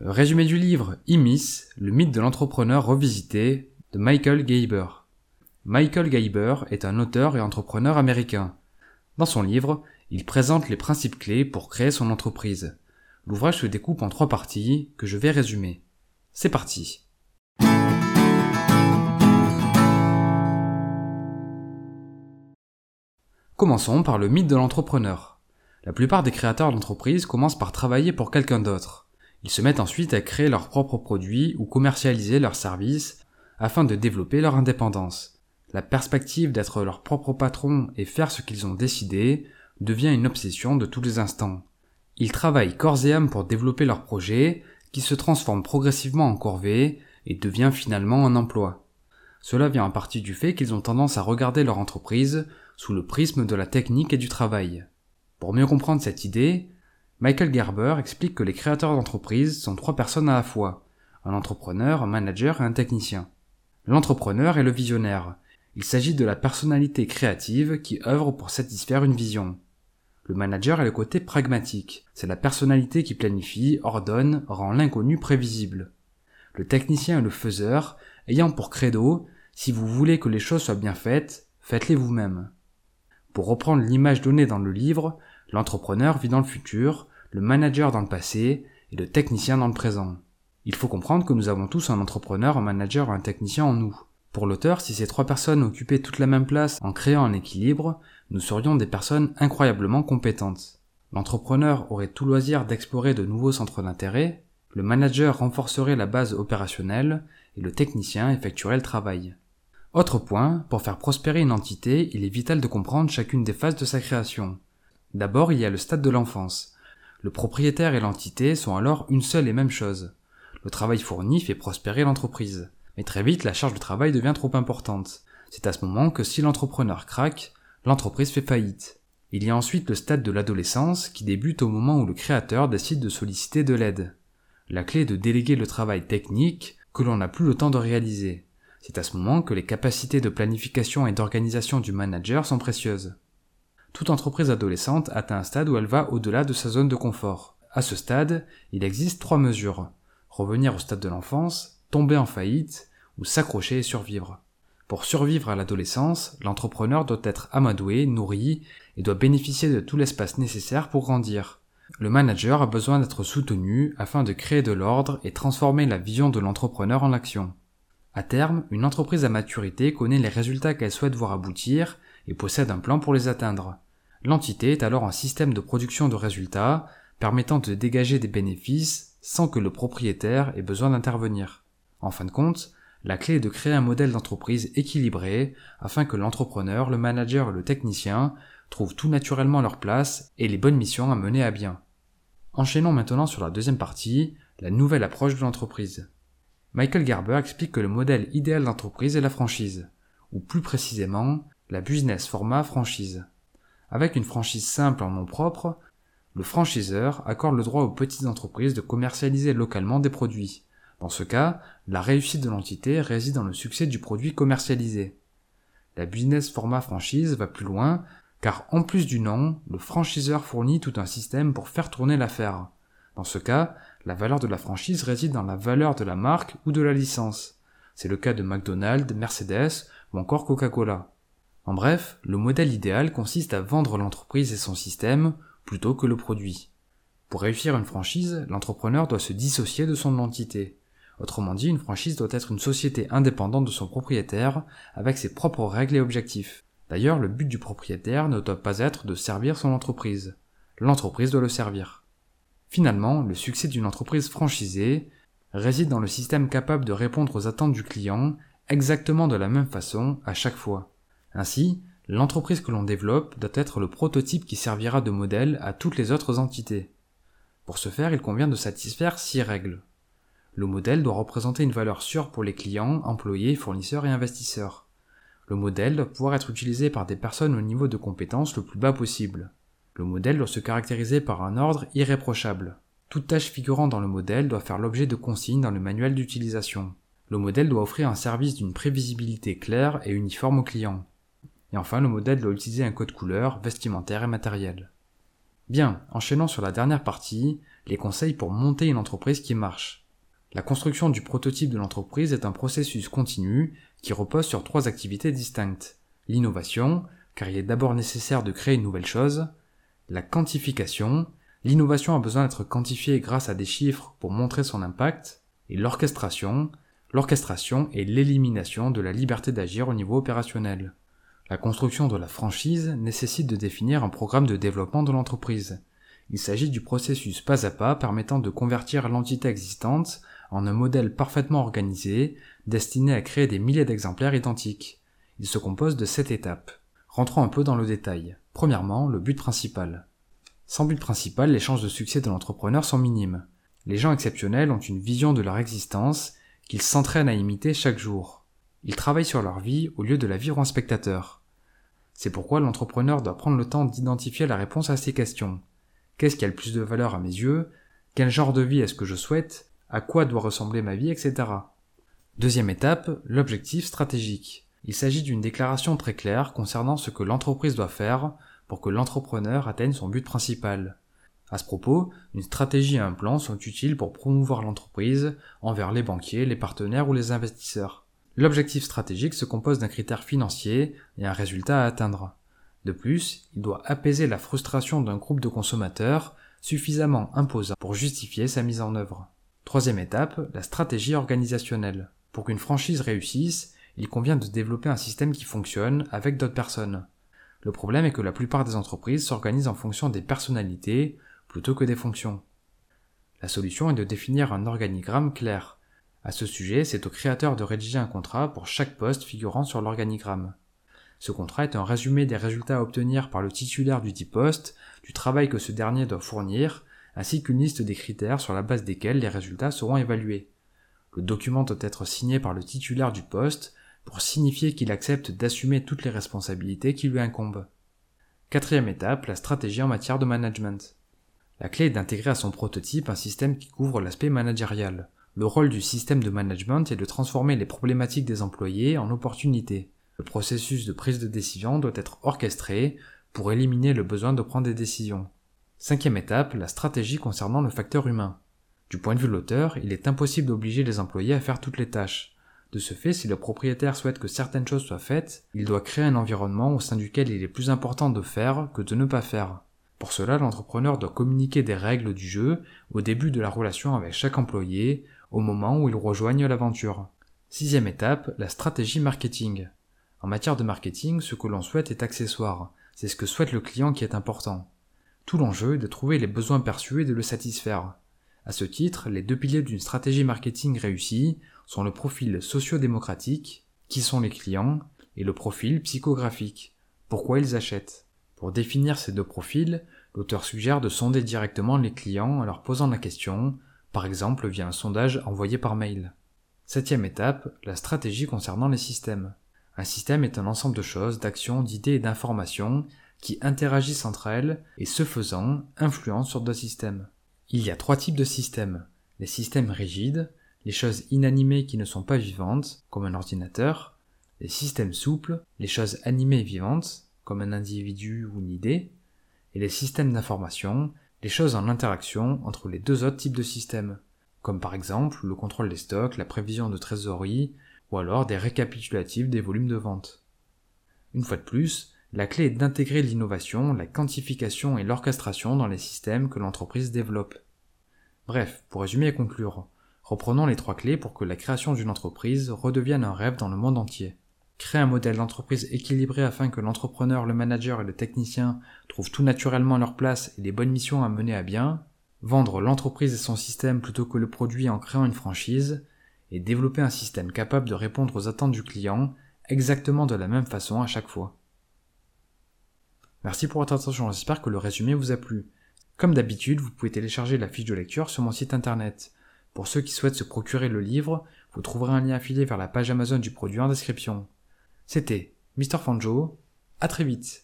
Résumé du livre Imis, le mythe de l'entrepreneur revisité de Michael Geiber. Michael Geiber est un auteur et entrepreneur américain. Dans son livre, il présente les principes clés pour créer son entreprise. L'ouvrage se découpe en trois parties que je vais résumer. C'est parti. Commençons par le mythe de l'entrepreneur. La plupart des créateurs d'entreprises commencent par travailler pour quelqu'un d'autre. Ils se mettent ensuite à créer leurs propres produits ou commercialiser leurs services afin de développer leur indépendance. La perspective d'être leur propre patron et faire ce qu'ils ont décidé devient une obsession de tous les instants. Ils travaillent corps et âme pour développer leur projet, qui se transforme progressivement en corvée et devient finalement un emploi. Cela vient en partie du fait qu'ils ont tendance à regarder leur entreprise sous le prisme de la technique et du travail. Pour mieux comprendre cette idée, Michael Gerber explique que les créateurs d'entreprise sont trois personnes à la fois, un entrepreneur, un manager et un technicien. L'entrepreneur est le visionnaire. Il s'agit de la personnalité créative qui œuvre pour satisfaire une vision. Le manager est le côté pragmatique. C'est la personnalité qui planifie, ordonne, rend l'inconnu prévisible. Le technicien est le faiseur, ayant pour credo, si vous voulez que les choses soient bien faites, faites-les vous-même. Pour reprendre l'image donnée dans le livre, l'entrepreneur vit dans le futur, le manager dans le passé et le technicien dans le présent. Il faut comprendre que nous avons tous un entrepreneur, un manager un technicien en nous. Pour l'auteur, si ces trois personnes occupaient toute la même place en créant un équilibre, nous serions des personnes incroyablement compétentes. L'entrepreneur aurait tout loisir d'explorer de nouveaux centres d'intérêt, le manager renforcerait la base opérationnelle et le technicien effectuerait le travail. Autre point, pour faire prospérer une entité, il est vital de comprendre chacune des phases de sa création. D'abord, il y a le stade de l'enfance. Le propriétaire et l'entité sont alors une seule et même chose. Le travail fourni fait prospérer l'entreprise. Mais très vite, la charge de travail devient trop importante. C'est à ce moment que si l'entrepreneur craque, l'entreprise fait faillite. Il y a ensuite le stade de l'adolescence qui débute au moment où le créateur décide de solliciter de l'aide. La clé est de déléguer le travail technique que l'on n'a plus le temps de réaliser. C'est à ce moment que les capacités de planification et d'organisation du manager sont précieuses. Toute entreprise adolescente atteint un stade où elle va au-delà de sa zone de confort. À ce stade, il existe trois mesures. Revenir au stade de l'enfance, tomber en faillite ou s'accrocher et survivre. Pour survivre à l'adolescence, l'entrepreneur doit être amadoué, nourri et doit bénéficier de tout l'espace nécessaire pour grandir. Le manager a besoin d'être soutenu afin de créer de l'ordre et transformer la vision de l'entrepreneur en action. À terme, une entreprise à maturité connaît les résultats qu'elle souhaite voir aboutir et possède un plan pour les atteindre. L'entité est alors un système de production de résultats permettant de dégager des bénéfices sans que le propriétaire ait besoin d'intervenir. En fin de compte, la clé est de créer un modèle d'entreprise équilibré afin que l'entrepreneur, le manager et le technicien trouvent tout naturellement leur place et les bonnes missions à mener à bien. Enchaînons maintenant sur la deuxième partie, la nouvelle approche de l'entreprise. Michael Gerber explique que le modèle idéal d'entreprise est la franchise, ou plus précisément, la business format franchise. Avec une franchise simple en nom propre, le franchiseur accorde le droit aux petites entreprises de commercialiser localement des produits. Dans ce cas, la réussite de l'entité réside dans le succès du produit commercialisé. La business format franchise va plus loin, car en plus du nom, le franchiseur fournit tout un système pour faire tourner l'affaire. Dans ce cas, la valeur de la franchise réside dans la valeur de la marque ou de la licence. C'est le cas de McDonald's, Mercedes ou encore Coca-Cola. En bref, le modèle idéal consiste à vendre l'entreprise et son système plutôt que le produit. Pour réussir une franchise, l'entrepreneur doit se dissocier de son entité. Autrement dit, une franchise doit être une société indépendante de son propriétaire avec ses propres règles et objectifs. D'ailleurs, le but du propriétaire ne doit pas être de servir son entreprise. L'entreprise doit le servir. Finalement, le succès d'une entreprise franchisée réside dans le système capable de répondre aux attentes du client exactement de la même façon à chaque fois. Ainsi, l'entreprise que l'on développe doit être le prototype qui servira de modèle à toutes les autres entités. Pour ce faire, il convient de satisfaire six règles. Le modèle doit représenter une valeur sûre pour les clients, employés, fournisseurs et investisseurs. Le modèle doit pouvoir être utilisé par des personnes au niveau de compétence le plus bas possible. Le modèle doit se caractériser par un ordre irréprochable. Toute tâche figurant dans le modèle doit faire l'objet de consignes dans le manuel d'utilisation. Le modèle doit offrir un service d'une prévisibilité claire et uniforme au client. Et enfin, le modèle doit utiliser un code couleur, vestimentaire et matériel. Bien, enchaînant sur la dernière partie, les conseils pour monter une entreprise qui marche. La construction du prototype de l'entreprise est un processus continu qui repose sur trois activités distinctes. L'innovation, car il est d'abord nécessaire de créer une nouvelle chose. La quantification, l'innovation a besoin d'être quantifiée grâce à des chiffres pour montrer son impact. Et l'orchestration, l'orchestration est l'élimination de la liberté d'agir au niveau opérationnel. La construction de la franchise nécessite de définir un programme de développement de l'entreprise. Il s'agit du processus pas à pas permettant de convertir l'entité existante en un modèle parfaitement organisé destiné à créer des milliers d'exemplaires identiques. Il se compose de sept étapes. Rentrons un peu dans le détail. Premièrement, le but principal. Sans but principal, les chances de succès de l'entrepreneur sont minimes. Les gens exceptionnels ont une vision de leur existence qu'ils s'entraînent à imiter chaque jour. Ils travaillent sur leur vie au lieu de la vivre en spectateur. C'est pourquoi l'entrepreneur doit prendre le temps d'identifier la réponse à ces questions. Qu'est-ce qui a le plus de valeur à mes yeux? Quel genre de vie est-ce que je souhaite? À quoi doit ressembler ma vie, etc. Deuxième étape, l'objectif stratégique. Il s'agit d'une déclaration très claire concernant ce que l'entreprise doit faire pour que l'entrepreneur atteigne son but principal. À ce propos, une stratégie et un plan sont utiles pour promouvoir l'entreprise envers les banquiers, les partenaires ou les investisseurs. L'objectif stratégique se compose d'un critère financier et un résultat à atteindre. De plus, il doit apaiser la frustration d'un groupe de consommateurs suffisamment imposant pour justifier sa mise en œuvre. Troisième étape, la stratégie organisationnelle. Pour qu'une franchise réussisse, il convient de développer un système qui fonctionne avec d'autres personnes. Le problème est que la plupart des entreprises s'organisent en fonction des personnalités plutôt que des fonctions. La solution est de définir un organigramme clair. À ce sujet, c'est au créateur de rédiger un contrat pour chaque poste figurant sur l'organigramme. Ce contrat est un résumé des résultats à obtenir par le titulaire du dit poste, du travail que ce dernier doit fournir, ainsi qu'une liste des critères sur la base desquels les résultats seront évalués. Le document doit être signé par le titulaire du poste pour signifier qu'il accepte d'assumer toutes les responsabilités qui lui incombent. Quatrième étape, la stratégie en matière de management. La clé est d'intégrer à son prototype un système qui couvre l'aspect managérial. Le rôle du système de management est de transformer les problématiques des employés en opportunités. Le processus de prise de décision doit être orchestré pour éliminer le besoin de prendre des décisions. Cinquième étape, la stratégie concernant le facteur humain. Du point de vue de l'auteur, il est impossible d'obliger les employés à faire toutes les tâches. De ce fait, si le propriétaire souhaite que certaines choses soient faites, il doit créer un environnement au sein duquel il est plus important de faire que de ne pas faire. Pour cela, l'entrepreneur doit communiquer des règles du jeu au début de la relation avec chaque employé, au moment où il rejoignent l'aventure. Sixième étape, la stratégie marketing. En matière de marketing, ce que l'on souhaite est accessoire. C'est ce que souhaite le client qui est important. Tout l'enjeu est de trouver les besoins perçus et de le satisfaire. À ce titre, les deux piliers d'une stratégie marketing réussie sont le profil socio-démocratique, qui sont les clients, et le profil psychographique, pourquoi ils achètent? Pour définir ces deux profils, l'auteur suggère de sonder directement les clients en leur posant la question, par exemple via un sondage envoyé par mail. Septième étape, la stratégie concernant les systèmes. Un système est un ensemble de choses, d'actions, d'idées et d'informations qui interagissent entre elles et ce faisant influencent sur d'autres systèmes. Il y a trois types de systèmes. Les systèmes rigides, les choses inanimées qui ne sont pas vivantes, comme un ordinateur, les systèmes souples, les choses animées et vivantes, comme un individu ou une idée, et les systèmes d'information, les choses en interaction entre les deux autres types de systèmes, comme par exemple le contrôle des stocks, la prévision de trésorerie, ou alors des récapitulatifs des volumes de vente. Une fois de plus, la clé est d'intégrer l'innovation, la quantification et l'orchestration dans les systèmes que l'entreprise développe. Bref, pour résumer et conclure, Reprenons les trois clés pour que la création d'une entreprise redevienne un rêve dans le monde entier. Créer un modèle d'entreprise équilibré afin que l'entrepreneur, le manager et le technicien trouvent tout naturellement leur place et les bonnes missions à mener à bien, vendre l'entreprise et son système plutôt que le produit en créant une franchise, et développer un système capable de répondre aux attentes du client exactement de la même façon à chaque fois. Merci pour votre attention, j'espère que le résumé vous a plu. Comme d'habitude, vous pouvez télécharger la fiche de lecture sur mon site internet. Pour ceux qui souhaitent se procurer le livre, vous trouverez un lien affilié vers la page Amazon du produit en description. C'était Mr. Fanjo, à très vite